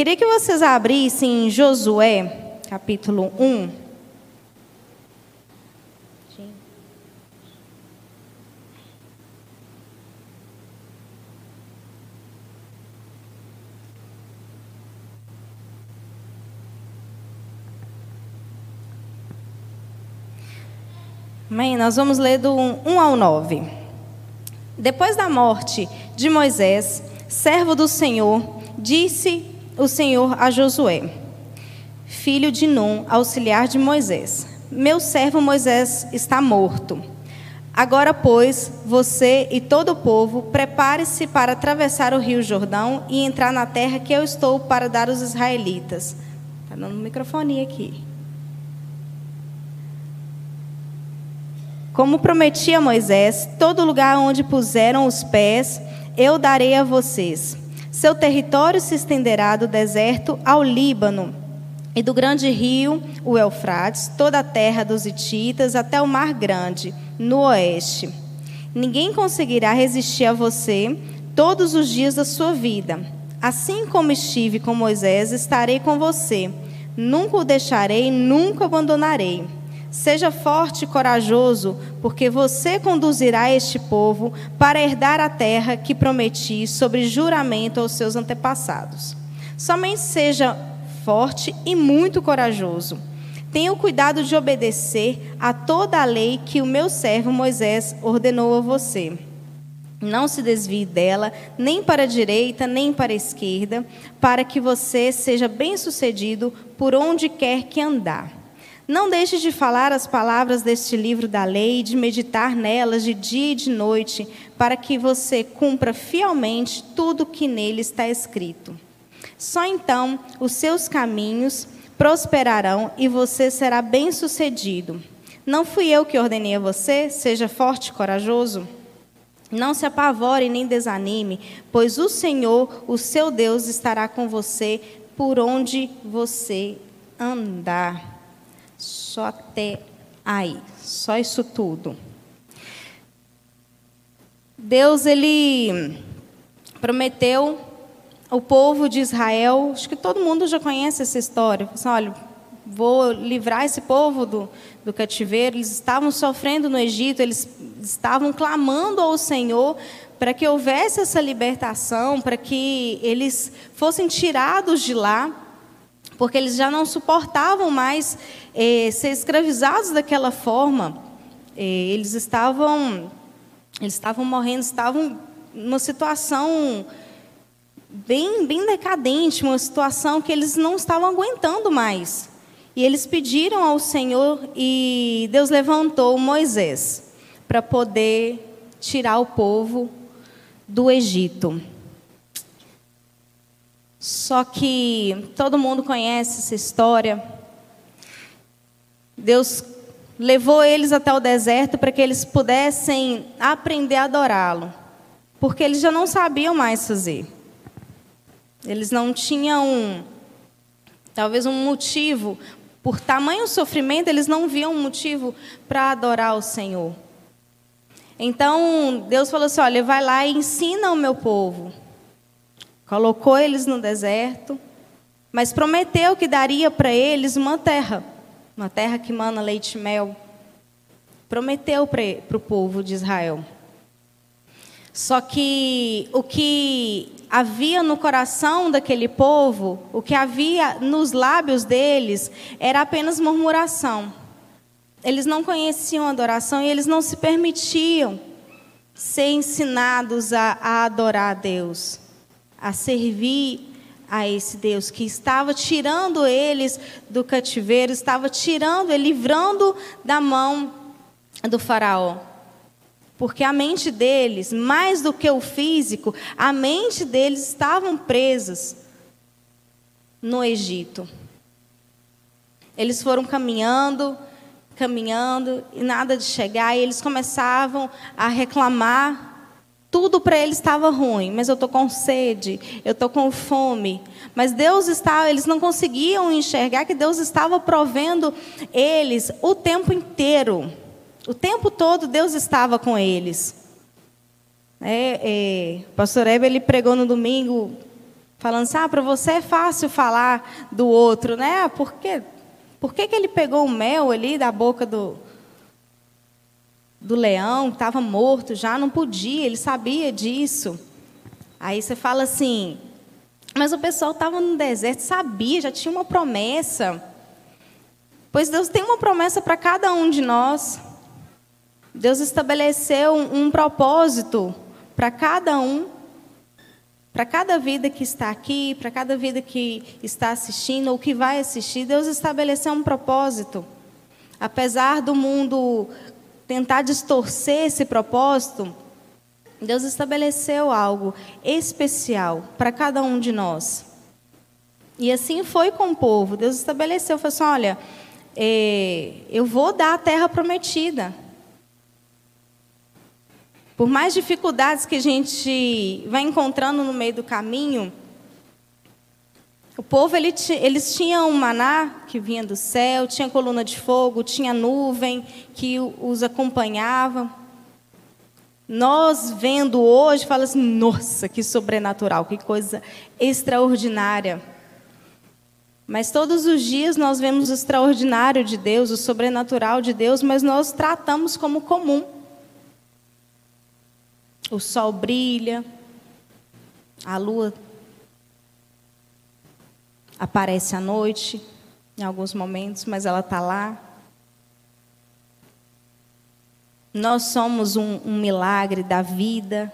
Queria que vocês abrissem em Josué, capítulo 1. Amém? Nós vamos ler do 1 ao 9. Depois da morte de Moisés, servo do Senhor, disse o Senhor a Josué, filho de Num, auxiliar de Moisés: Meu servo Moisés está morto. Agora, pois, você e todo o povo, prepare-se para atravessar o rio Jordão e entrar na terra que eu estou para dar aos israelitas. Está dando microfone aqui. Como prometi a Moisés, todo lugar onde puseram os pés, eu darei a vocês. Seu território se estenderá do deserto ao Líbano e do grande rio, o Eufrates, toda a terra dos Hititas até o Mar Grande, no oeste. Ninguém conseguirá resistir a você todos os dias da sua vida. Assim como estive com Moisés, estarei com você. Nunca o deixarei, nunca o abandonarei. Seja forte e corajoso, porque você conduzirá este povo para herdar a terra que prometi sobre juramento aos seus antepassados. Somente seja forte e muito corajoso. Tenha o cuidado de obedecer a toda a lei que o meu servo Moisés ordenou a você. Não se desvie dela, nem para a direita, nem para a esquerda, para que você seja bem-sucedido por onde quer que andar. Não deixe de falar as palavras deste livro da lei de meditar nelas de dia e de noite, para que você cumpra fielmente tudo que nele está escrito. Só então os seus caminhos prosperarão e você será bem-sucedido. Não fui eu que ordenei a você? Seja forte e corajoso. Não se apavore nem desanime, pois o Senhor, o seu Deus, estará com você por onde você andar. Só até aí, só isso tudo. Deus ele prometeu o povo de Israel, acho que todo mundo já conhece essa história. Assim, olha, vou livrar esse povo do, do cativeiro. Eles estavam sofrendo no Egito, eles estavam clamando ao Senhor para que houvesse essa libertação, para que eles fossem tirados de lá porque eles já não suportavam mais eh, ser escravizados daquela forma. Eh, eles estavam, eles estavam morrendo, estavam numa situação bem, bem decadente, uma situação que eles não estavam aguentando mais. E eles pediram ao Senhor e Deus levantou Moisés para poder tirar o povo do Egito. Só que todo mundo conhece essa história. Deus levou eles até o deserto para que eles pudessem aprender a adorá-lo, porque eles já não sabiam mais fazer. Eles não tinham, talvez, um motivo, por tamanho sofrimento, eles não viam um motivo para adorar o Senhor. Então, Deus falou assim: olha, vai lá e ensina o meu povo. Colocou eles no deserto, mas prometeu que daria para eles uma terra, uma terra que mana leite e mel. Prometeu para o povo de Israel. Só que o que havia no coração daquele povo, o que havia nos lábios deles, era apenas murmuração. Eles não conheciam a adoração e eles não se permitiam ser ensinados a, a adorar a Deus a servir a esse Deus que estava tirando eles do cativeiro, estava tirando, livrando da mão do Faraó. Porque a mente deles, mais do que o físico, a mente deles estavam presas no Egito. Eles foram caminhando, caminhando, e nada de chegar, e eles começavam a reclamar tudo para eles estava ruim, mas eu estou com sede, eu estou com fome. Mas Deus estava, eles não conseguiam enxergar que Deus estava provendo eles o tempo inteiro. O tempo todo Deus estava com eles. É, é, o pastor Hebe, ele pregou no domingo falando assim, ah, para você é fácil falar do outro, né? Por quê? Por que, que ele pegou o mel ali da boca do, do leão, estava morto já? Não podia, ele sabia disso. Aí você fala assim, mas o pessoal estava no deserto, sabia, já tinha uma promessa. Pois Deus tem uma promessa para cada um de nós. Deus estabeleceu um, um propósito para cada um, para cada vida que está aqui, para cada vida que está assistindo ou que vai assistir. Deus estabeleceu um propósito. Apesar do mundo tentar distorcer esse propósito, Deus estabeleceu algo especial para cada um de nós. E assim foi com o povo. Deus estabeleceu, falou assim: olha, é, eu vou dar a terra prometida. Por mais dificuldades que a gente vai encontrando no meio do caminho, o povo ele, eles tinham um maná que vinha do céu, tinha coluna de fogo, tinha nuvem que os acompanhava. Nós vendo hoje, fala assim, nossa, que sobrenatural, que coisa extraordinária. Mas todos os dias nós vemos o extraordinário de Deus, o sobrenatural de Deus, mas nós tratamos como comum. O sol brilha, a lua aparece à noite, em alguns momentos, mas ela está lá. Nós somos um, um milagre da vida,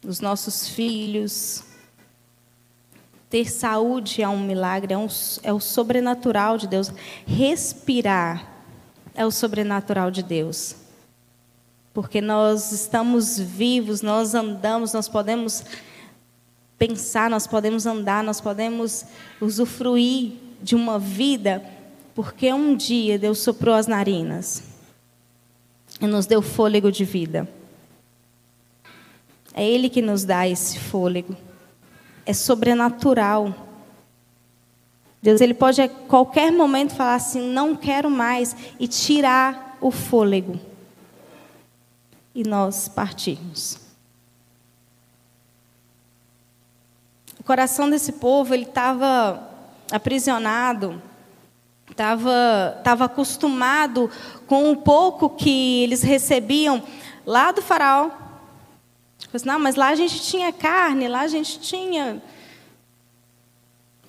dos nossos filhos, ter saúde é um milagre, é, um, é o sobrenatural de Deus. Respirar é o sobrenatural de Deus. Porque nós estamos vivos, nós andamos, nós podemos pensar, nós podemos andar, nós podemos usufruir de uma vida, porque um dia Deus soprou as narinas e nos deu fôlego de vida. É Ele que nos dá esse fôlego é sobrenatural. Deus ele pode a qualquer momento falar assim, não quero mais e tirar o fôlego. E nós partirmos. Coração desse povo ele estava aprisionado, estava estava acostumado com o pouco que eles recebiam lá do faraó. Assim, não, mas lá a gente tinha carne, lá a gente tinha.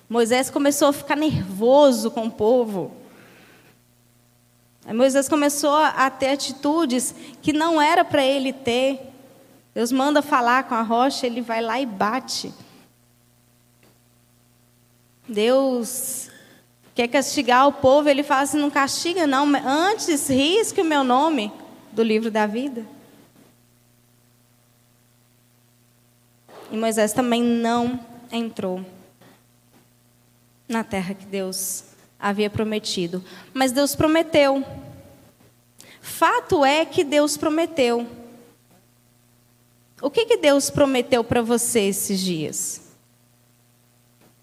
Moisés começou a ficar nervoso com o povo. Aí Moisés começou a ter atitudes que não era para ele ter. Deus manda falar com a rocha, ele vai lá e bate. Deus quer castigar o povo, ele fala assim: não castiga, não, antes risque o meu nome do livro da vida. E Moisés também não entrou na terra que Deus havia prometido. Mas Deus prometeu. Fato é que Deus prometeu. O que, que Deus prometeu para você esses dias?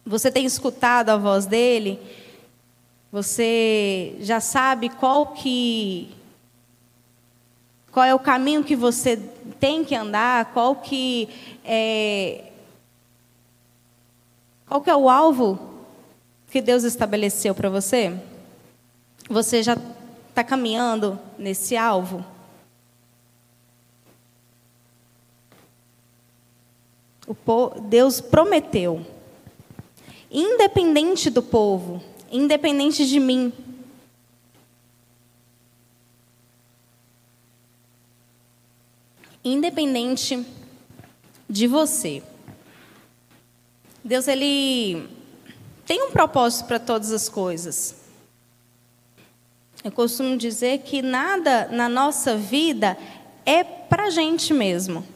Você tem escutado a voz dele? Você já sabe qual que qual é o caminho que você tem que andar, qual que é, qual que é o alvo que Deus estabeleceu para você? Você já está caminhando nesse alvo? Deus prometeu, independente do povo, independente de mim, independente de você. Deus ele tem um propósito para todas as coisas. Eu costumo dizer que nada na nossa vida é para a gente mesmo.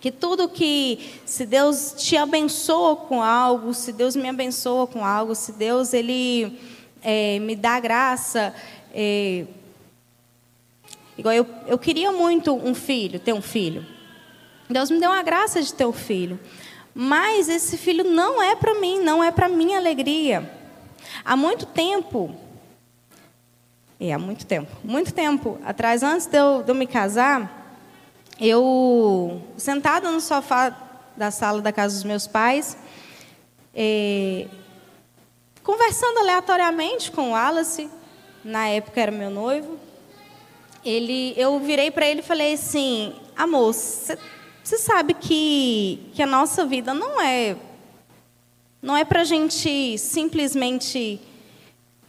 Que tudo que, se Deus te abençoa com algo, se Deus me abençoa com algo, se Deus ele é, me dá graça, é, Igual eu, eu queria muito um filho, ter um filho. Deus me deu a graça de ter um filho. Mas esse filho não é para mim, não é para minha alegria. Há muito tempo, é, há muito tempo, muito tempo atrás, antes de eu, de eu me casar, eu, sentada no sofá da sala da casa dos meus pais, é, conversando aleatoriamente com o Wallace, na época era meu noivo, ele, eu virei para ele e falei assim, amor, você sabe que, que a nossa vida não é não é para a gente simplesmente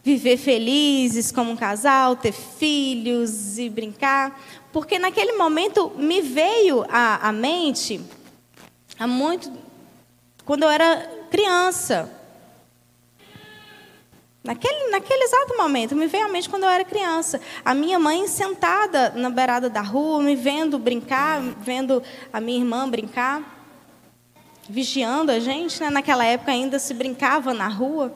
viver felizes como um casal, ter filhos e brincar, porque naquele momento me veio à, à mente, há muito, quando eu era criança, Naquele, naquele exato momento, me veio à mente quando eu era criança. A minha mãe sentada na beirada da rua, me vendo brincar, vendo a minha irmã brincar, vigiando a gente. Né? Naquela época ainda se brincava na rua,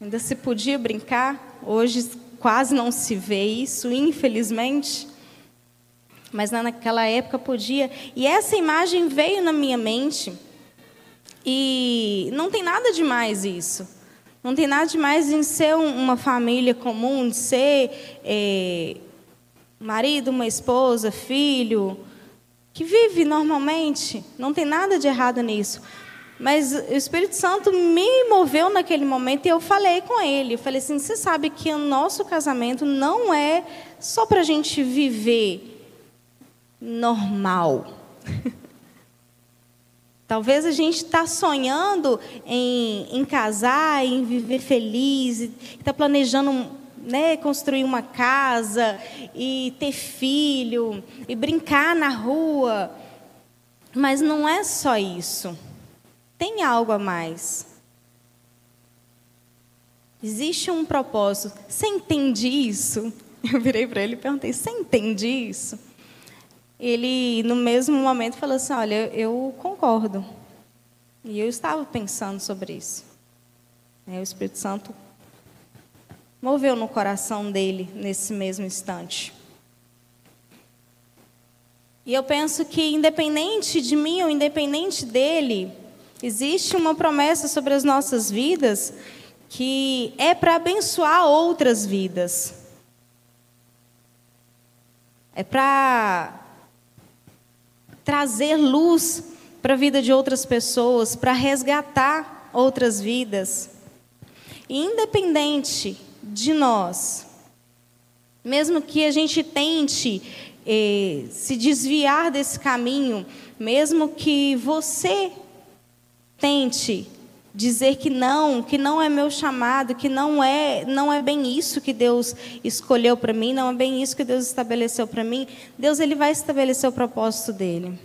ainda se podia brincar. Hoje quase não se vê isso, infelizmente. Mas naquela época podia. E essa imagem veio na minha mente. E não tem nada demais isso. Não tem nada demais em ser uma família comum, de ser é, marido, uma esposa, filho, que vive normalmente. Não tem nada de errado nisso. Mas o Espírito Santo me moveu naquele momento e eu falei com ele. Eu falei assim: você sabe que o nosso casamento não é só para a gente viver normal. Talvez a gente está sonhando em, em, casar, em viver feliz, está planejando né, construir uma casa e ter filho e brincar na rua. Mas não é só isso. Tem algo a mais. Existe um propósito. Você entende isso? Eu virei para ele e perguntei: Você entende isso? Ele, no mesmo momento, falou assim: Olha, eu concordo. E eu estava pensando sobre isso. o Espírito Santo moveu no coração dele nesse mesmo instante. E eu penso que, independente de mim ou independente dele, existe uma promessa sobre as nossas vidas que é para abençoar outras vidas. É para trazer luz para a vida de outras pessoas, para resgatar outras vidas. E independente de nós, mesmo que a gente tente eh, se desviar desse caminho, mesmo que você tente dizer que não, que não é meu chamado, que não é, não é bem isso que Deus escolheu para mim, não é bem isso que Deus estabeleceu para mim, Deus ele vai estabelecer o propósito dele.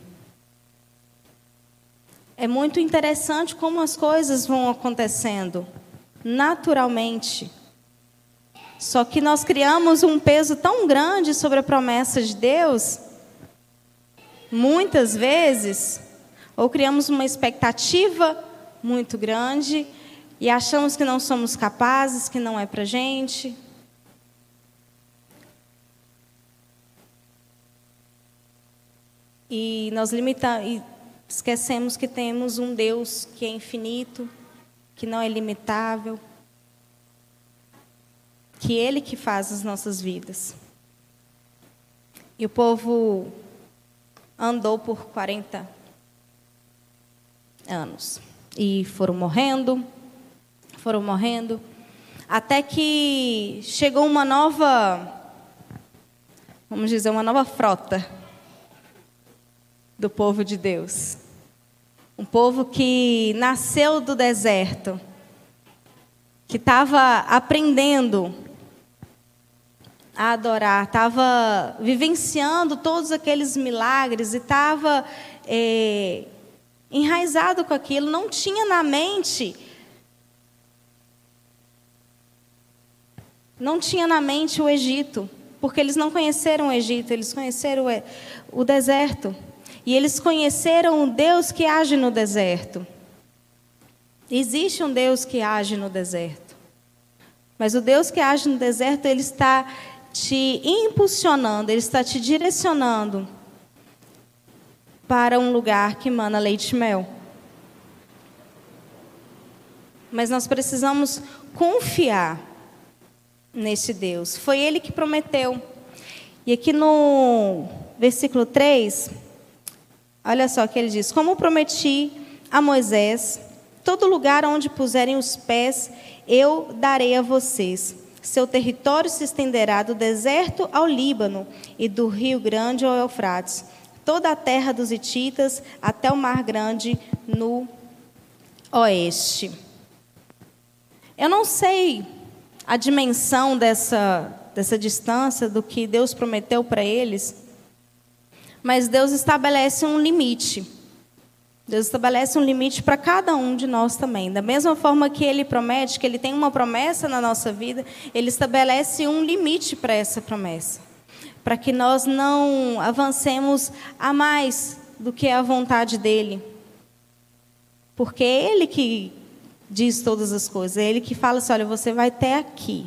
É muito interessante como as coisas vão acontecendo naturalmente. Só que nós criamos um peso tão grande sobre a promessa de Deus, muitas vezes, ou criamos uma expectativa muito grande e achamos que não somos capazes, que não é para gente. E nós limitamos, esquecemos que temos um Deus que é infinito, que não é limitável, que Ele que faz as nossas vidas. E o povo andou por 40 anos e foram morrendo, foram morrendo, até que chegou uma nova, vamos dizer, uma nova frota do povo de Deus. Um povo que nasceu do deserto, que estava aprendendo a adorar, estava vivenciando todos aqueles milagres e estava é, enraizado com aquilo, não tinha na mente. Não tinha na mente o Egito, porque eles não conheceram o Egito, eles conheceram o deserto. E eles conheceram um Deus que age no deserto. Existe um Deus que age no deserto. Mas o Deus que age no deserto, ele está te impulsionando, ele está te direcionando para um lugar que mana leite e mel. Mas nós precisamos confiar nesse Deus. Foi ele que prometeu. E aqui no versículo 3, Olha só que ele diz: Como prometi a Moisés, todo lugar onde puserem os pés, eu darei a vocês. Seu território se estenderá do deserto ao Líbano e do Rio Grande ao Eufrates, toda a terra dos Hititas até o Mar Grande no oeste. Eu não sei a dimensão dessa, dessa distância, do que Deus prometeu para eles, mas Deus estabelece um limite. Deus estabelece um limite para cada um de nós também. Da mesma forma que Ele promete, que Ele tem uma promessa na nossa vida, Ele estabelece um limite para essa promessa. Para que nós não avancemos a mais do que a vontade dEle. Porque é Ele que diz todas as coisas. É Ele que fala assim: olha, você vai até aqui.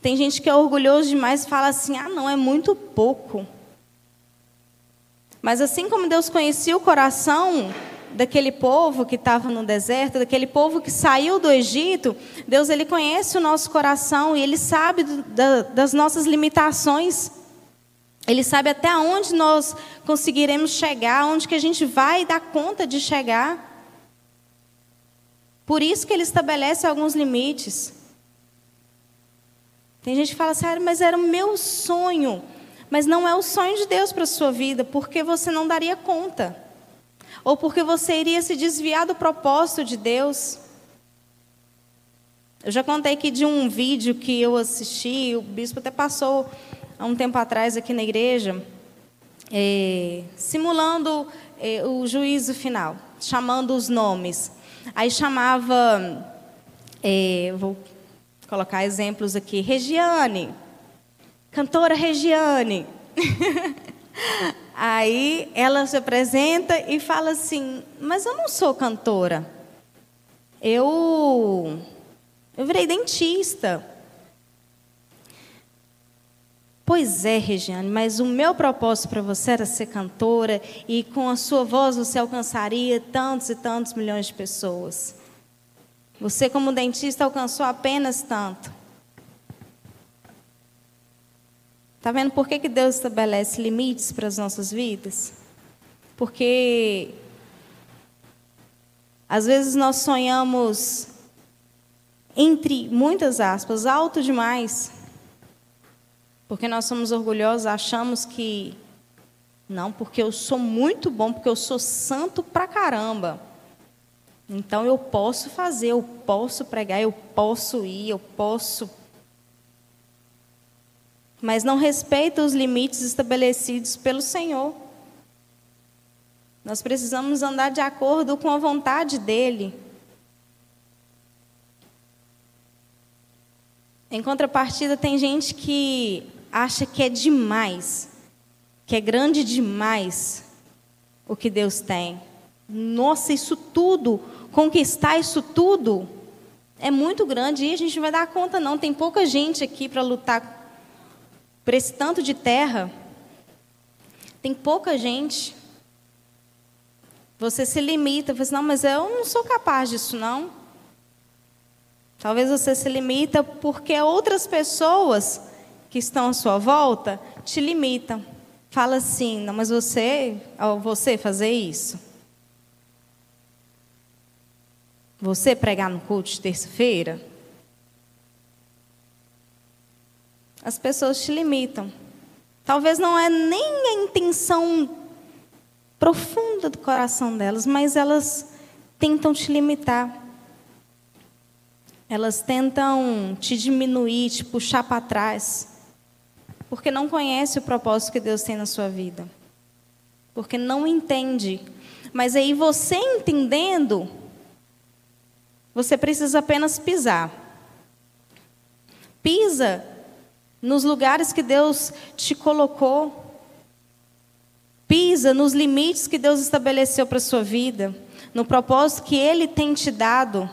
Tem gente que é orgulhoso demais e fala assim: ah, não, é muito pouco. Mas assim como Deus conhecia o coração daquele povo que estava no deserto, daquele povo que saiu do Egito, Deus ele conhece o nosso coração e ele sabe do, da, das nossas limitações. Ele sabe até onde nós conseguiremos chegar, onde que a gente vai dar conta de chegar. Por isso que ele estabelece alguns limites. Tem gente que fala assim, ah, mas era o meu sonho mas não é o sonho de Deus para a sua vida, porque você não daria conta. Ou porque você iria se desviar do propósito de Deus. Eu já contei aqui de um vídeo que eu assisti, o bispo até passou há um tempo atrás aqui na igreja, é, simulando é, o juízo final, chamando os nomes. Aí chamava, é, vou colocar exemplos aqui, Regiane, cantora Regiane. Aí ela se apresenta e fala assim: Mas eu não sou cantora. Eu, eu virei dentista. Pois é, Regiane, mas o meu propósito para você era ser cantora e com a sua voz você alcançaria tantos e tantos milhões de pessoas. Você, como dentista, alcançou apenas tanto. Está vendo por que, que Deus estabelece limites para as nossas vidas? Porque às vezes nós sonhamos, entre muitas aspas, alto demais, porque nós somos orgulhosos, achamos que não, porque eu sou muito bom, porque eu sou santo pra caramba. Então eu posso fazer, eu posso pregar, eu posso ir, eu posso mas não respeita os limites estabelecidos pelo Senhor. Nós precisamos andar de acordo com a vontade dEle. Em contrapartida, tem gente que acha que é demais, que é grande demais o que Deus tem. Nossa, isso tudo, conquistar isso tudo, é muito grande e a gente não vai dar conta, não. Tem pouca gente aqui para lutar por esse tanto de terra, tem pouca gente. Você se limita, você assim, não, mas eu não sou capaz disso, não. Talvez você se limita porque outras pessoas que estão à sua volta te limitam. Fala assim, não, mas você, você fazer isso. Você pregar no culto de terça-feira, as pessoas te limitam. Talvez não é nem a intenção profunda do coração delas, mas elas tentam te limitar. Elas tentam te diminuir, te puxar para trás. Porque não conhece o propósito que Deus tem na sua vida. Porque não entende. Mas aí você entendendo, você precisa apenas pisar. Pisa nos lugares que Deus te colocou. Pisa nos limites que Deus estabeleceu para a sua vida, no propósito que Ele tem te dado.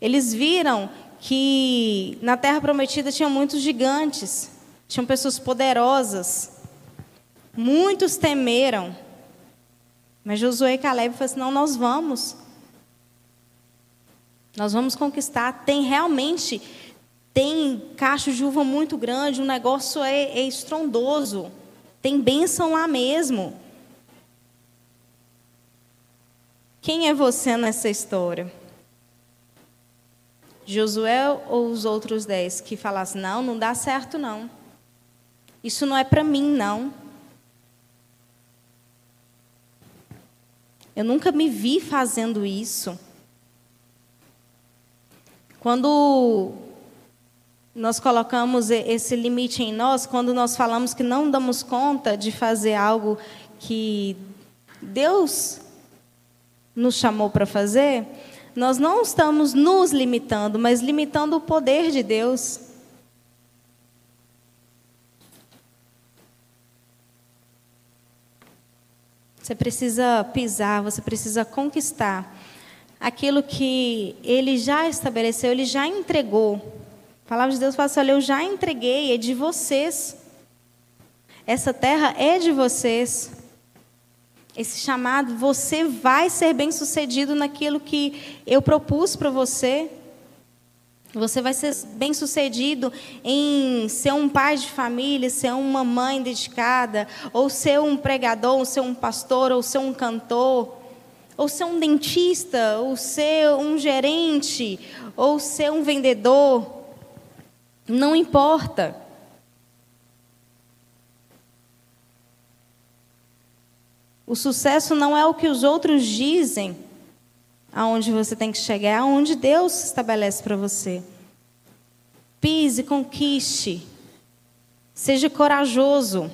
Eles viram que na terra prometida tinha muitos gigantes, tinham pessoas poderosas. Muitos temeram. Mas Josué e Caleb falaram assim: não, nós vamos. Nós vamos conquistar. Tem realmente tem cacho de uva muito grande, o negócio é, é estrondoso. Tem bênção lá mesmo. Quem é você nessa história? Josué ou os outros dez que falassem: não, não dá certo não. Isso não é para mim não. Eu nunca me vi fazendo isso. Quando nós colocamos esse limite em nós, quando nós falamos que não damos conta de fazer algo que Deus nos chamou para fazer, nós não estamos nos limitando, mas limitando o poder de Deus. Você precisa pisar, você precisa conquistar aquilo que ele já estabeleceu, ele já entregou. A palavra de Deus fala assim: olha, eu já entreguei, é de vocês. Essa terra é de vocês. Esse chamado, você vai ser bem sucedido naquilo que eu propus para você. Você vai ser bem sucedido em ser um pai de família, ser uma mãe dedicada, ou ser um pregador, ou ser um pastor, ou ser um cantor, ou ser um dentista, ou ser um gerente, ou ser um vendedor. Não importa. O sucesso não é o que os outros dizem, aonde você tem que chegar, é aonde Deus estabelece para você. Pise, conquiste. Seja corajoso.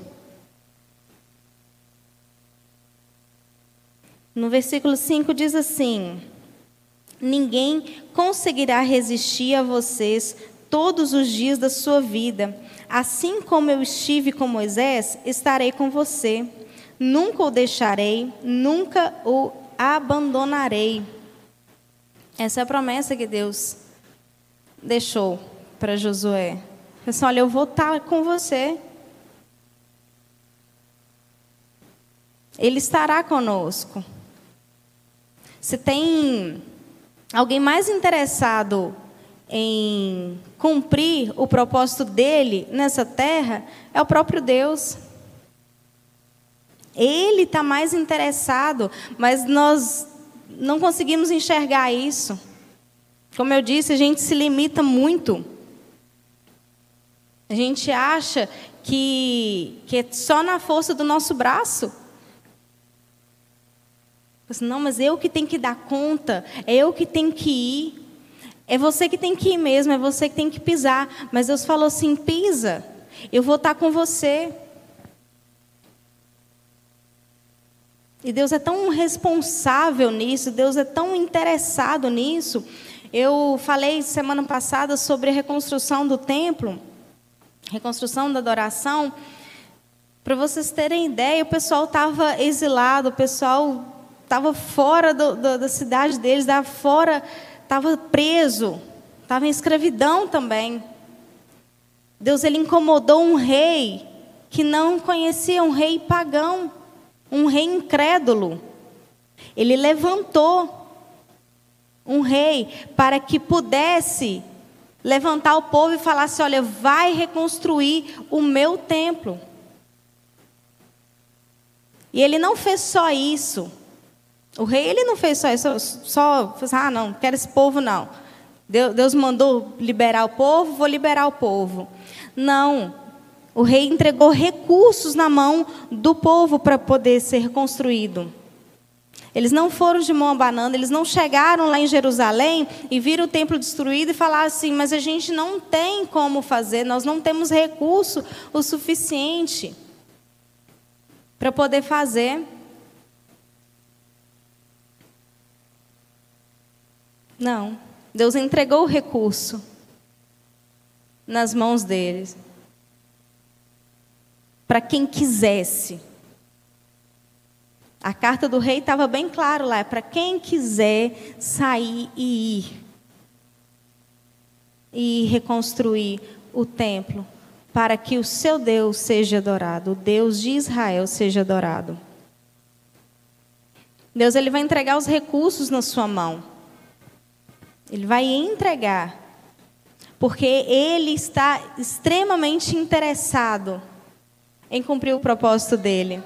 No versículo 5 diz assim: Ninguém conseguirá resistir a vocês todos os dias da sua vida. Assim como eu estive com Moisés, estarei com você. Nunca o deixarei, nunca o abandonarei. Essa é a promessa que Deus deixou para Josué. Assim, olha, eu vou estar com você. Ele estará conosco. Se tem alguém mais interessado em cumprir o propósito dele nessa terra, é o próprio Deus. Ele está mais interessado, mas nós não conseguimos enxergar isso. Como eu disse, a gente se limita muito. A gente acha que, que é só na força do nosso braço. Não, mas eu que tenho que dar conta, é eu que tenho que ir. É você que tem que ir mesmo, é você que tem que pisar. Mas Deus falou assim: pisa, eu vou estar com você. E Deus é tão responsável nisso, Deus é tão interessado nisso. Eu falei semana passada sobre a reconstrução do templo, reconstrução da adoração. Para vocês terem ideia, o pessoal estava exilado, o pessoal estava fora do, do, da cidade deles, estava fora, estava preso, estava em escravidão também. Deus ele incomodou um rei que não conhecia, um rei pagão um rei incrédulo. Ele levantou um rei para que pudesse levantar o povo e falasse: Olha, vai reconstruir o meu templo. E ele não fez só isso. O rei ele não fez só isso, só, ah, não, quero esse povo não. Deus mandou liberar o povo, vou liberar o povo. Não. O rei entregou recursos na mão do povo para poder ser construído. Eles não foram de mão abanando, eles não chegaram lá em Jerusalém e viram o templo destruído e falaram assim: mas a gente não tem como fazer, nós não temos recurso o suficiente para poder fazer. Não, Deus entregou o recurso nas mãos deles para quem quisesse. A carta do rei estava bem claro lá, é para quem quiser sair e ir. E reconstruir o templo, para que o seu Deus seja adorado, o Deus de Israel seja adorado. Deus ele vai entregar os recursos na sua mão. Ele vai entregar. Porque ele está extremamente interessado em cumprir o propósito dele.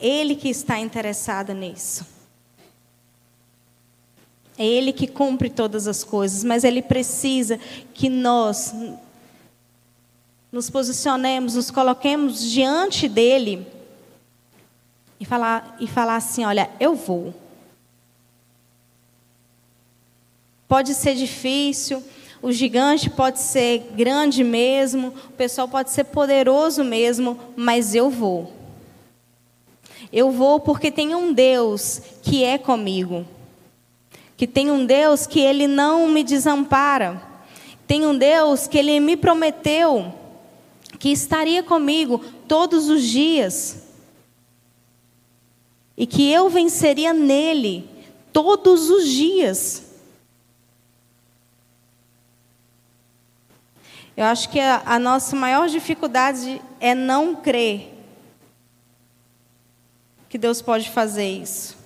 Ele que está interessado nisso. É Ele que cumpre todas as coisas, mas Ele precisa que nós nos posicionemos, nos coloquemos diante dele e falar, e falar assim: olha, eu vou. Pode ser difícil, o gigante pode ser grande mesmo, o pessoal pode ser poderoso mesmo, mas eu vou. Eu vou porque tem um Deus que é comigo. Que tem um Deus que ele não me desampara. Tem um Deus que ele me prometeu que estaria comigo todos os dias. E que eu venceria nele todos os dias. Eu acho que a, a nossa maior dificuldade é não crer que Deus pode fazer isso.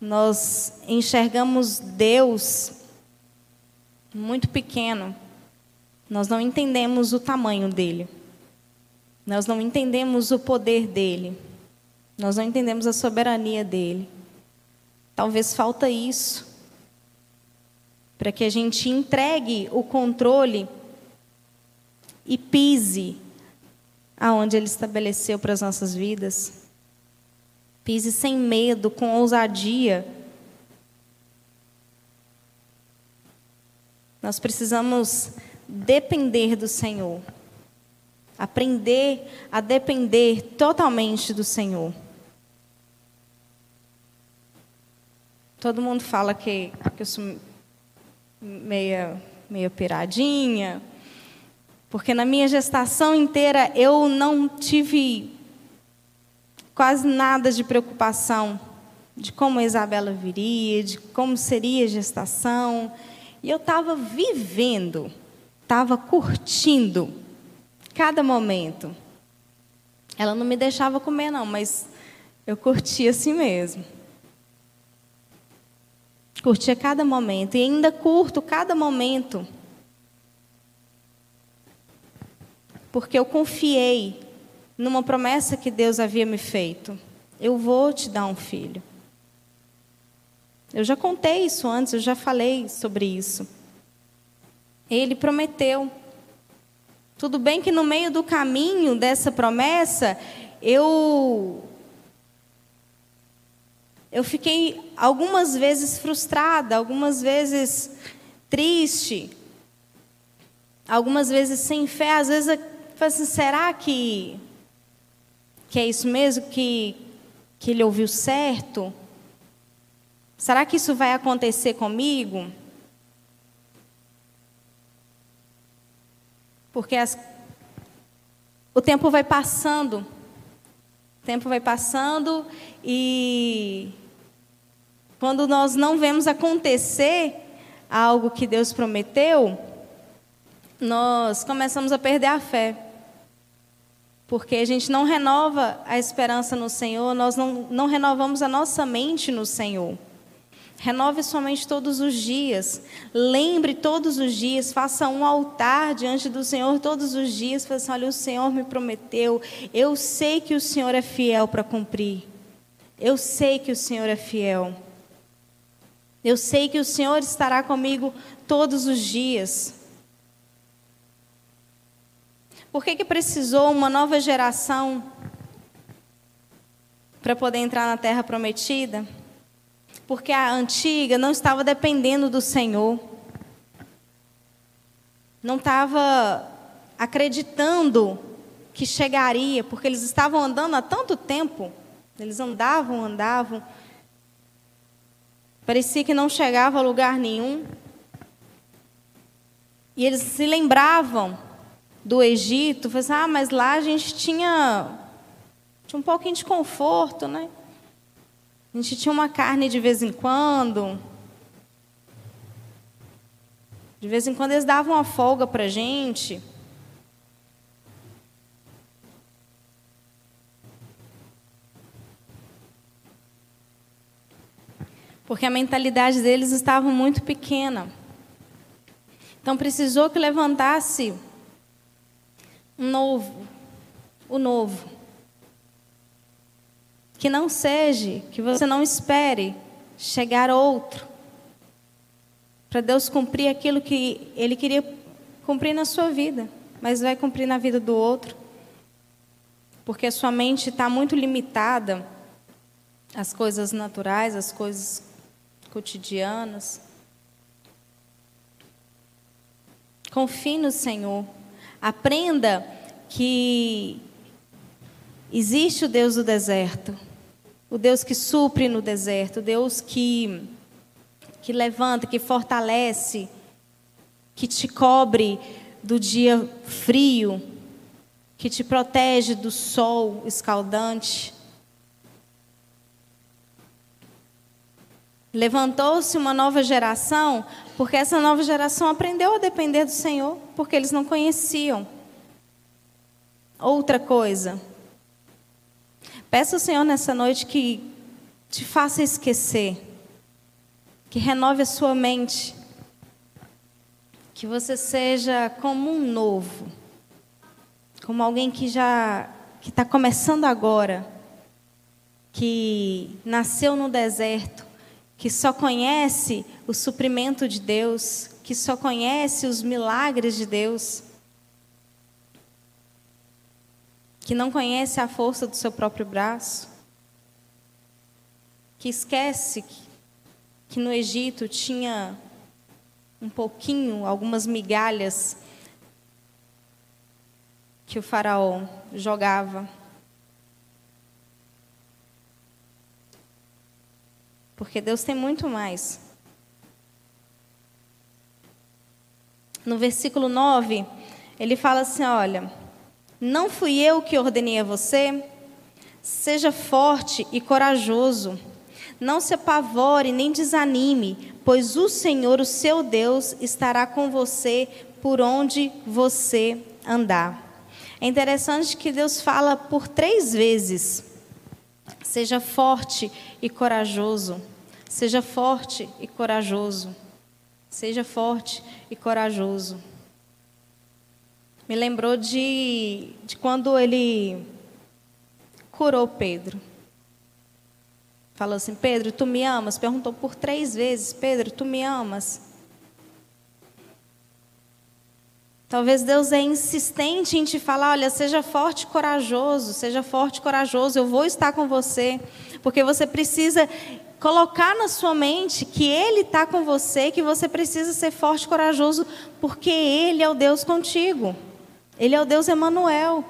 Nós enxergamos Deus muito pequeno. Nós não entendemos o tamanho dele. Nós não entendemos o poder dele. Nós não entendemos a soberania dele. Talvez falta isso para que a gente entregue o controle e pise aonde Ele estabeleceu para as nossas vidas. Pise sem medo, com ousadia. Nós precisamos depender do Senhor. Aprender a depender totalmente do Senhor. Todo mundo fala que, que eu sou meia, meia piradinha, porque na minha gestação inteira eu não tive quase nada de preocupação de como a Isabela viria, de como seria a gestação. E eu estava vivendo, estava curtindo cada momento. Ela não me deixava comer, não, mas eu curtia assim mesmo. Curtia cada momento e ainda curto cada momento. porque eu confiei numa promessa que Deus havia me feito. Eu vou te dar um filho. Eu já contei isso antes, eu já falei sobre isso. Ele prometeu. Tudo bem que no meio do caminho dessa promessa, eu eu fiquei algumas vezes frustrada, algumas vezes triste, algumas vezes sem fé, às vezes Falei assim, será que, que é isso mesmo que, que ele ouviu certo? Será que isso vai acontecer comigo? Porque as, o tempo vai passando. O tempo vai passando e quando nós não vemos acontecer algo que Deus prometeu, nós começamos a perder a fé. Porque a gente não renova a esperança no Senhor, nós não, não renovamos a nossa mente no Senhor. Renove sua mente todos os dias. Lembre todos os dias. Faça um altar diante do Senhor todos os dias. Faça assim, olha, o Senhor me prometeu. Eu sei que o Senhor é fiel para cumprir. Eu sei que o Senhor é fiel. Eu sei que o Senhor estará comigo todos os dias. Por que, que precisou uma nova geração para poder entrar na terra prometida? Porque a antiga não estava dependendo do Senhor, não estava acreditando que chegaria, porque eles estavam andando há tanto tempo, eles andavam, andavam, parecia que não chegava a lugar nenhum. E eles se lembravam do Egito, falou assim, ah, mas lá a gente tinha, tinha um pouquinho de conforto, né? A gente tinha uma carne de vez em quando. De vez em quando eles davam uma folga para a gente. Porque a mentalidade deles estava muito pequena. Então precisou que levantasse um novo, o novo. Que não seja, que você não espere chegar outro. Para Deus cumprir aquilo que Ele queria cumprir na sua vida, mas vai cumprir na vida do outro. Porque a sua mente está muito limitada às coisas naturais, às coisas cotidianas. Confie no Senhor. Aprenda que existe o Deus do deserto, o Deus que supre no deserto, o Deus que, que levanta, que fortalece, que te cobre do dia frio, que te protege do sol escaldante. Levantou-se uma nova geração, porque essa nova geração aprendeu a depender do Senhor, porque eles não conheciam. Outra coisa. Peça ao Senhor nessa noite que te faça esquecer, que renove a sua mente, que você seja como um novo, como alguém que já que está começando agora, que nasceu no deserto, que só conhece o suprimento de Deus, que só conhece os milagres de Deus, que não conhece a força do seu próprio braço, que esquece que, que no Egito tinha um pouquinho, algumas migalhas que o faraó jogava Porque Deus tem muito mais. No versículo 9, ele fala assim: Olha, não fui eu que ordenei a você? Seja forte e corajoso. Não se apavore nem desanime, pois o Senhor, o seu Deus, estará com você por onde você andar. É interessante que Deus fala por três vezes Seja forte e corajoso. Seja forte e corajoso. Seja forte e corajoso. Me lembrou de, de quando ele curou Pedro. Falou assim: Pedro, tu me amas? Perguntou por três vezes: Pedro, tu me amas? Talvez Deus é insistente em te falar: olha, seja forte e corajoso, seja forte e corajoso, eu vou estar com você, porque você precisa colocar na sua mente que Ele está com você, que você precisa ser forte e corajoso, porque Ele é o Deus contigo, Ele é o Deus Emanuel.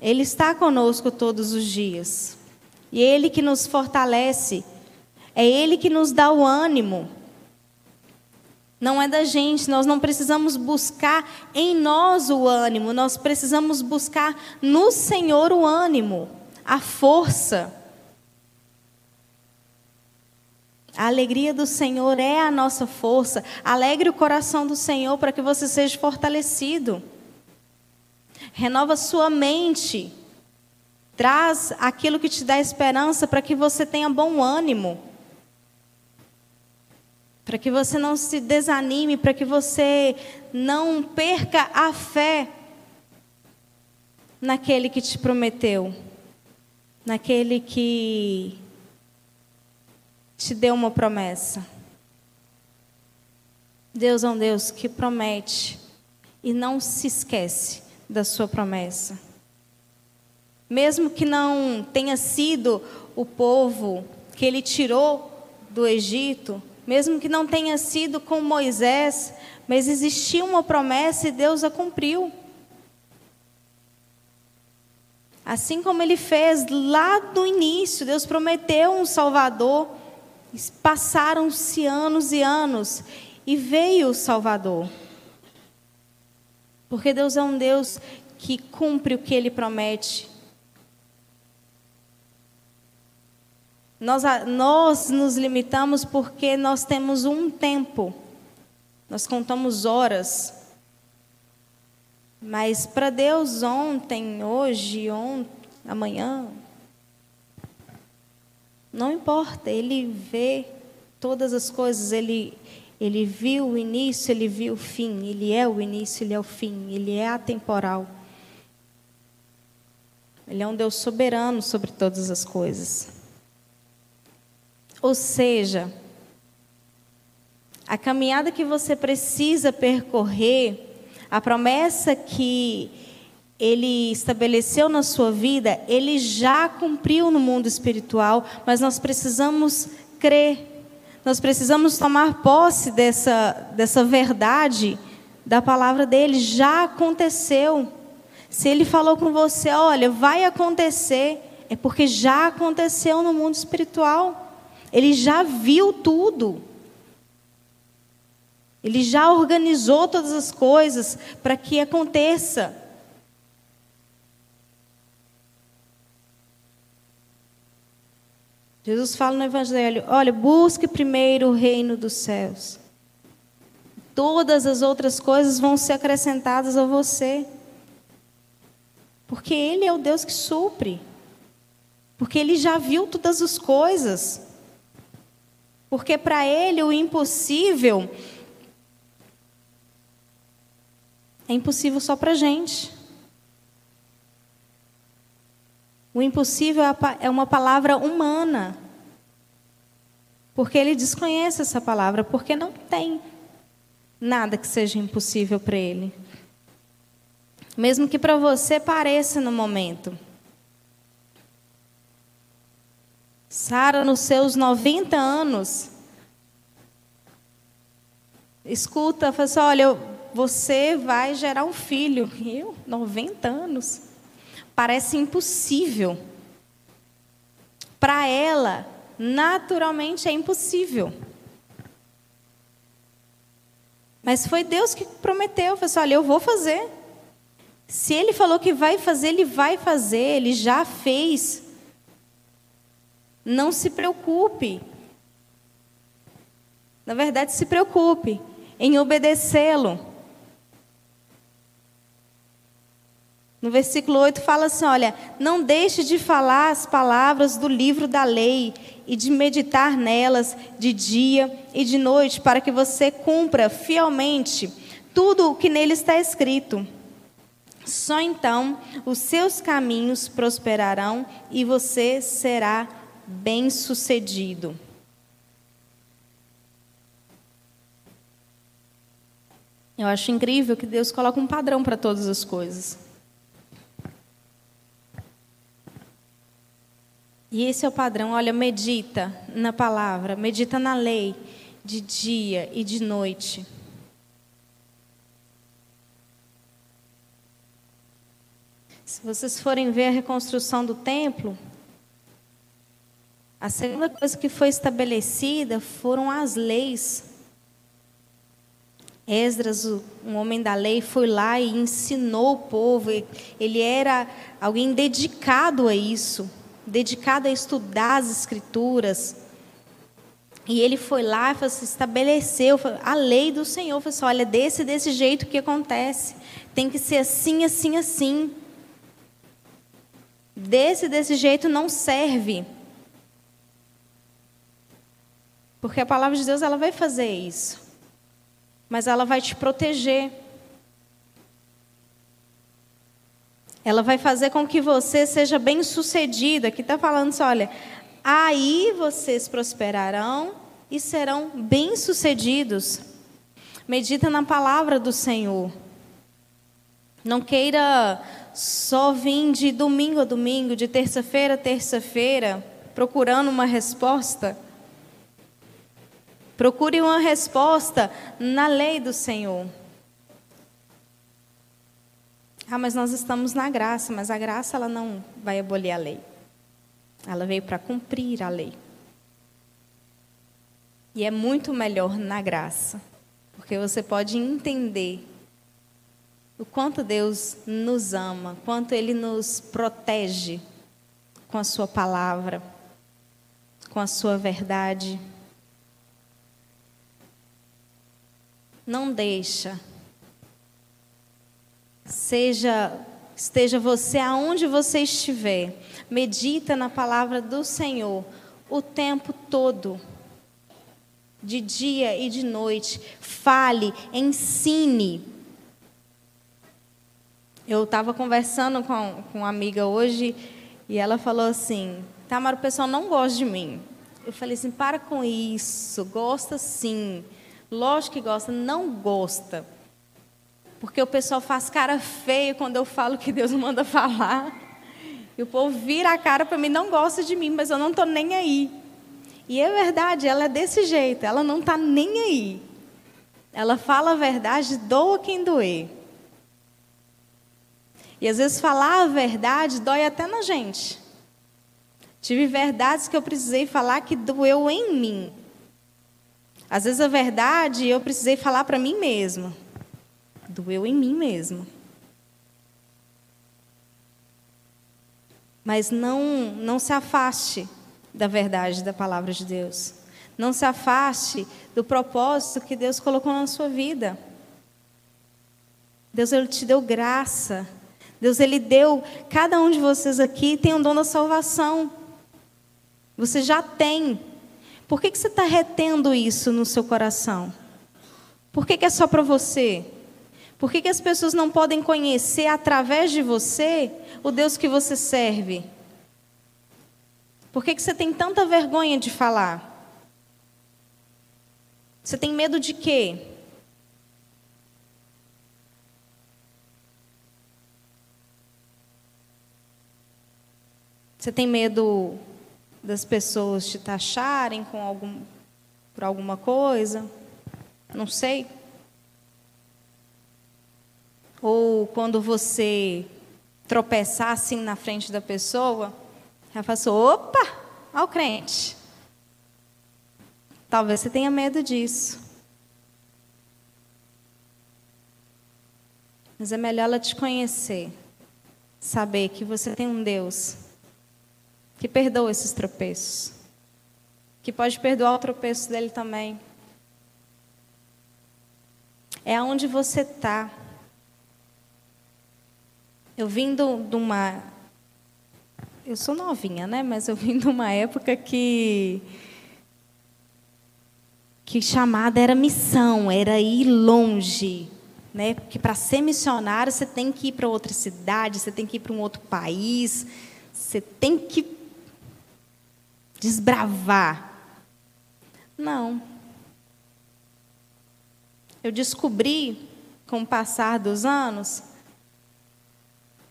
Ele está conosco todos os dias, e Ele que nos fortalece, é Ele que nos dá o ânimo não é da gente, nós não precisamos buscar em nós o ânimo, nós precisamos buscar no Senhor o ânimo, a força. A alegria do Senhor é a nossa força. Alegre o coração do Senhor para que você seja fortalecido. Renova sua mente. Traz aquilo que te dá esperança para que você tenha bom ânimo para que você não se desanime, para que você não perca a fé naquele que te prometeu, naquele que te deu uma promessa. Deus é um Deus que promete e não se esquece da sua promessa. Mesmo que não tenha sido o povo que ele tirou do Egito, mesmo que não tenha sido com Moisés, mas existia uma promessa e Deus a cumpriu. Assim como ele fez lá do início, Deus prometeu um Salvador, passaram-se anos e anos e veio o Salvador. Porque Deus é um Deus que cumpre o que ele promete. Nós, nós nos limitamos porque nós temos um tempo, nós contamos horas. Mas para Deus, ontem, hoje, ontem, amanhã, não importa, Ele vê todas as coisas, Ele, Ele viu o início, ele viu o fim. Ele é o início, ele é o fim. Ele é atemporal. Ele é um Deus soberano sobre todas as coisas. Ou seja, a caminhada que você precisa percorrer, a promessa que ele estabeleceu na sua vida, ele já cumpriu no mundo espiritual, mas nós precisamos crer nós precisamos tomar posse dessa, dessa verdade da palavra dele. Já aconteceu. Se ele falou com você, olha, vai acontecer, é porque já aconteceu no mundo espiritual. Ele já viu tudo. Ele já organizou todas as coisas para que aconteça. Jesus fala no Evangelho: olha, busque primeiro o reino dos céus. Todas as outras coisas vão ser acrescentadas a você. Porque Ele é o Deus que supre. Porque Ele já viu todas as coisas. Porque para Ele o impossível é impossível só para a gente. O impossível é, é uma palavra humana. Porque ele desconhece essa palavra, porque não tem nada que seja impossível para ele. Mesmo que para você pareça no momento. Sara, nos seus 90 anos, escuta, fala assim: olha, você vai gerar um filho. Eu, 90 anos parece impossível. Para ela, naturalmente é impossível. Mas foi Deus que prometeu, falou assim, olha, eu vou fazer. Se ele falou que vai fazer, ele vai fazer, ele já fez. Não se preocupe. Na verdade, se preocupe em obedecê-lo. No versículo 8 fala assim: olha, não deixe de falar as palavras do livro da lei e de meditar nelas de dia e de noite, para que você cumpra fielmente tudo o que nele está escrito. Só então os seus caminhos prosperarão e você será bem-sucedido. Eu acho incrível que Deus coloca um padrão para todas as coisas. E esse é o padrão. Olha, medita na palavra, medita na lei, de dia e de noite. Se vocês forem ver a reconstrução do templo, a segunda coisa que foi estabelecida foram as leis. Esdras, um homem da lei, foi lá e ensinou o povo. Ele era alguém dedicado a isso dedicado a estudar as escrituras. E ele foi lá e assim, estabeleceu a lei do Senhor. Falou assim, olha, desse desse jeito que acontece. Tem que ser assim, assim, assim. Desse desse jeito não serve. Porque a palavra de Deus ela vai fazer isso. Mas ela vai te proteger. Ela vai fazer com que você seja bem sucedido. Aqui está falando assim, olha, aí vocês prosperarão e serão bem sucedidos. Medita na palavra do Senhor. Não queira só vir de domingo a domingo, de terça-feira a terça-feira, procurando uma resposta. Procure uma resposta na lei do Senhor. Ah, mas nós estamos na graça, mas a graça ela não vai abolir a lei. Ela veio para cumprir a lei. E é muito melhor na graça, porque você pode entender o quanto Deus nos ama, quanto Ele nos protege com a Sua palavra, com a Sua verdade. Não deixa Seja esteja você aonde você estiver, medita na palavra do Senhor o tempo todo. de dia e de noite. Fale, ensine. Eu estava conversando com, com uma amiga hoje e ela falou assim: Tamara, o pessoal não gosta de mim. Eu falei assim: para com isso, gosta sim. Lógico que gosta, não gosta. Porque o pessoal faz cara feia quando eu falo que Deus manda falar. E o povo vira a cara para mim, não gosta de mim, mas eu não estou nem aí. E é verdade, ela é desse jeito, ela não está nem aí. Ela fala a verdade, doa quem doer. E às vezes falar a verdade dói até na gente. Tive verdades que eu precisei falar que doeu em mim. Às vezes a verdade eu precisei falar para mim mesma. Doeu em mim mesmo. Mas não, não se afaste da verdade da palavra de Deus. Não se afaste do propósito que Deus colocou na sua vida. Deus ele te deu graça. Deus ele deu cada um de vocês aqui tem um dom da salvação. Você já tem. Por que, que você está retendo isso no seu coração? Por que, que é só para você? Por que, que as pessoas não podem conhecer através de você o Deus que você serve? Por que, que você tem tanta vergonha de falar? Você tem medo de quê? Você tem medo das pessoas te taxarem com algum, por alguma coisa? Não sei. Ou quando você tropeçar assim na frente da pessoa, ela fala assim, opa, olha o crente. Talvez você tenha medo disso. Mas é melhor ela te conhecer. Saber que você tem um Deus que perdoa esses tropeços. Que pode perdoar o tropeço dele também. É aonde você está. Eu vim de uma eu sou novinha, né? Mas eu vim de uma época que que chamada era missão, era ir longe, né? Porque para ser missionário você tem que ir para outra cidade, você tem que ir para um outro país, você tem que desbravar. Não. Eu descobri, com o passar dos anos,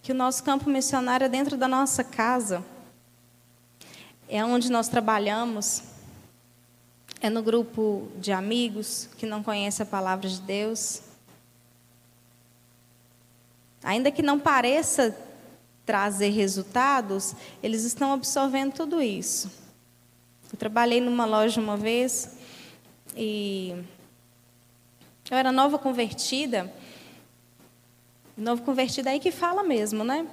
que o nosso campo missionário é dentro da nossa casa. É onde nós trabalhamos. É no grupo de amigos que não conhece a palavra de Deus. Ainda que não pareça trazer resultados, eles estão absorvendo tudo isso. Eu trabalhei numa loja uma vez e eu era nova convertida Novo convertido aí que fala mesmo, né?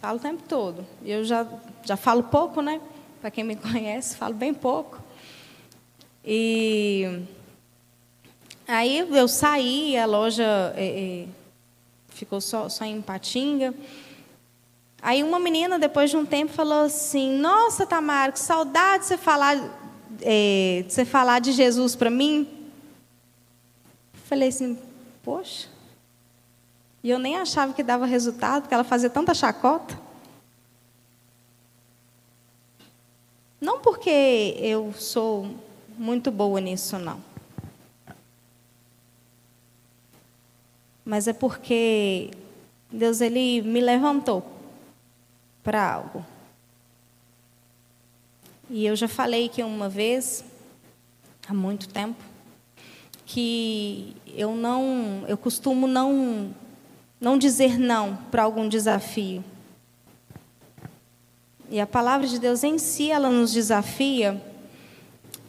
Falo o tempo todo. Eu já, já falo pouco, né? Para quem me conhece, falo bem pouco. E aí eu saí, a loja é, é, ficou só, só em Patinga. Aí uma menina, depois de um tempo, falou assim: Nossa, Tamara, que saudade de você falar, é, de você falar de Jesus para mim. Falei assim: Poxa, e eu nem achava que dava resultado, porque ela fazia tanta chacota. Não porque eu sou muito boa nisso, não. Mas é porque Deus ele me levantou para algo. E eu já falei que uma vez, há muito tempo, que eu não, eu costumo não não dizer não para algum desafio. E a palavra de Deus em si, ela nos desafia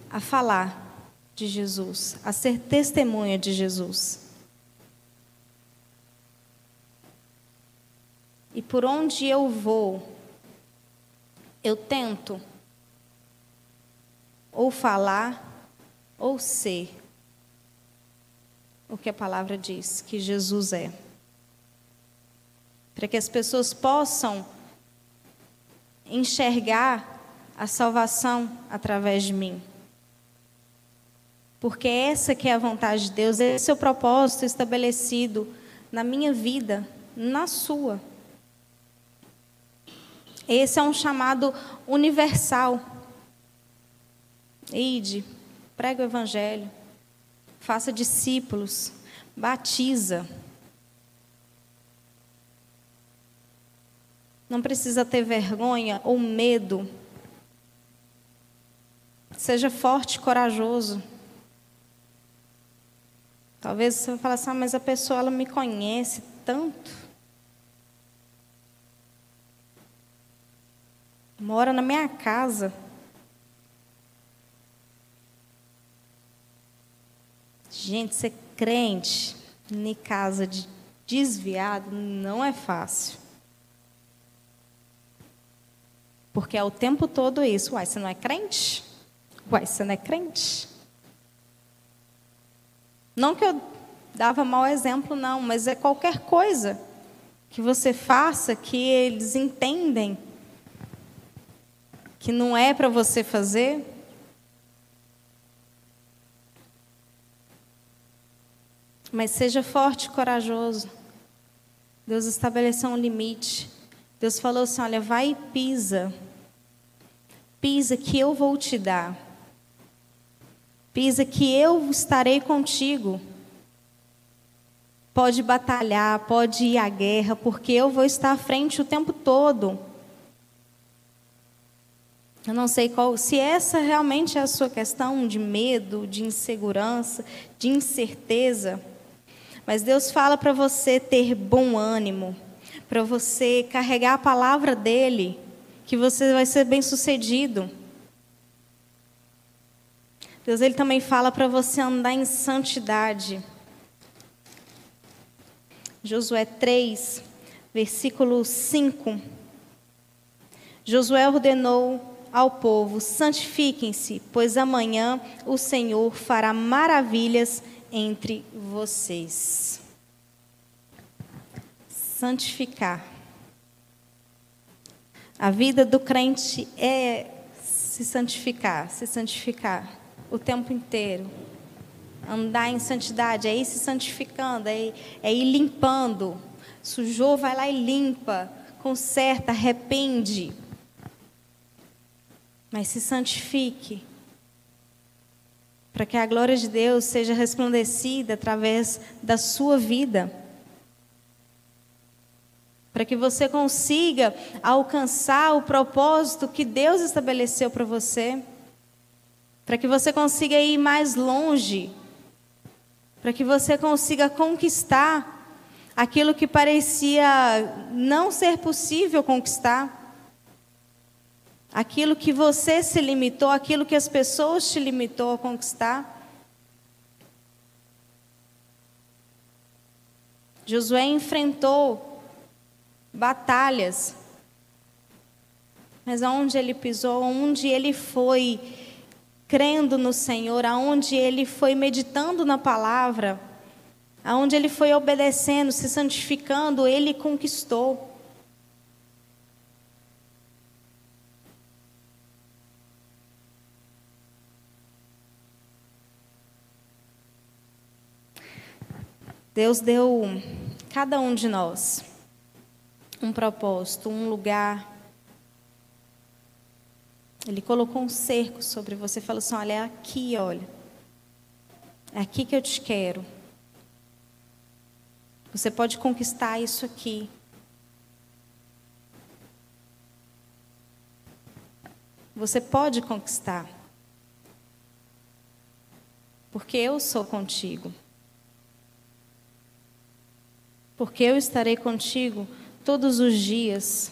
a falar de Jesus, a ser testemunha de Jesus. E por onde eu vou, eu tento ou falar ou ser o que a palavra diz que Jesus é para que as pessoas possam enxergar a salvação através de mim. Porque essa que é a vontade de Deus, esse é o propósito estabelecido na minha vida, na sua. Esse é um chamado universal. Ide, prega o evangelho, faça discípulos, batiza. Não precisa ter vergonha ou medo. Seja forte e corajoso. Talvez você falar assim, ah, mas a pessoa ela me conhece tanto. Mora na minha casa. Gente, ser crente em casa de desviado não é fácil. Porque é o tempo todo isso. Uai, você não é crente? Uai, você não é crente? Não que eu dava mau exemplo, não, mas é qualquer coisa que você faça que eles entendem que não é para você fazer. Mas seja forte e corajoso. Deus estabeleceu um limite. Deus falou assim: olha, vai e pisa. Pisa que eu vou te dar. Pisa que eu estarei contigo. Pode batalhar, pode ir à guerra, porque eu vou estar à frente o tempo todo. Eu não sei qual, se essa realmente é a sua questão de medo, de insegurança, de incerteza. Mas Deus fala para você ter bom ânimo, para você carregar a palavra dele, que você vai ser bem-sucedido. Deus ele também fala para você andar em santidade. Josué 3, versículo 5. Josué ordenou ao povo: santifiquem-se, pois amanhã o Senhor fará maravilhas entre vocês. Santificar. A vida do crente é se santificar, se santificar o tempo inteiro. Andar em santidade, é ir se santificando, é ir, é ir limpando. Sujou, vai lá e limpa, conserta, arrepende mas se santifique, para que a glória de Deus seja resplandecida através da sua vida. Para que você consiga alcançar o propósito que Deus estabeleceu para você. Para que você consiga ir mais longe. Para que você consiga conquistar aquilo que parecia não ser possível conquistar aquilo que você se limitou, aquilo que as pessoas te limitou a conquistar. Josué enfrentou batalhas, mas aonde ele pisou, aonde ele foi crendo no Senhor, aonde ele foi meditando na palavra, aonde ele foi obedecendo, se santificando, ele conquistou. Deus deu cada um de nós um propósito, um lugar. Ele colocou um cerco sobre você e falou assim: olha, é aqui, olha. É aqui que eu te quero. Você pode conquistar isso aqui. Você pode conquistar. Porque eu sou contigo porque eu estarei contigo todos os dias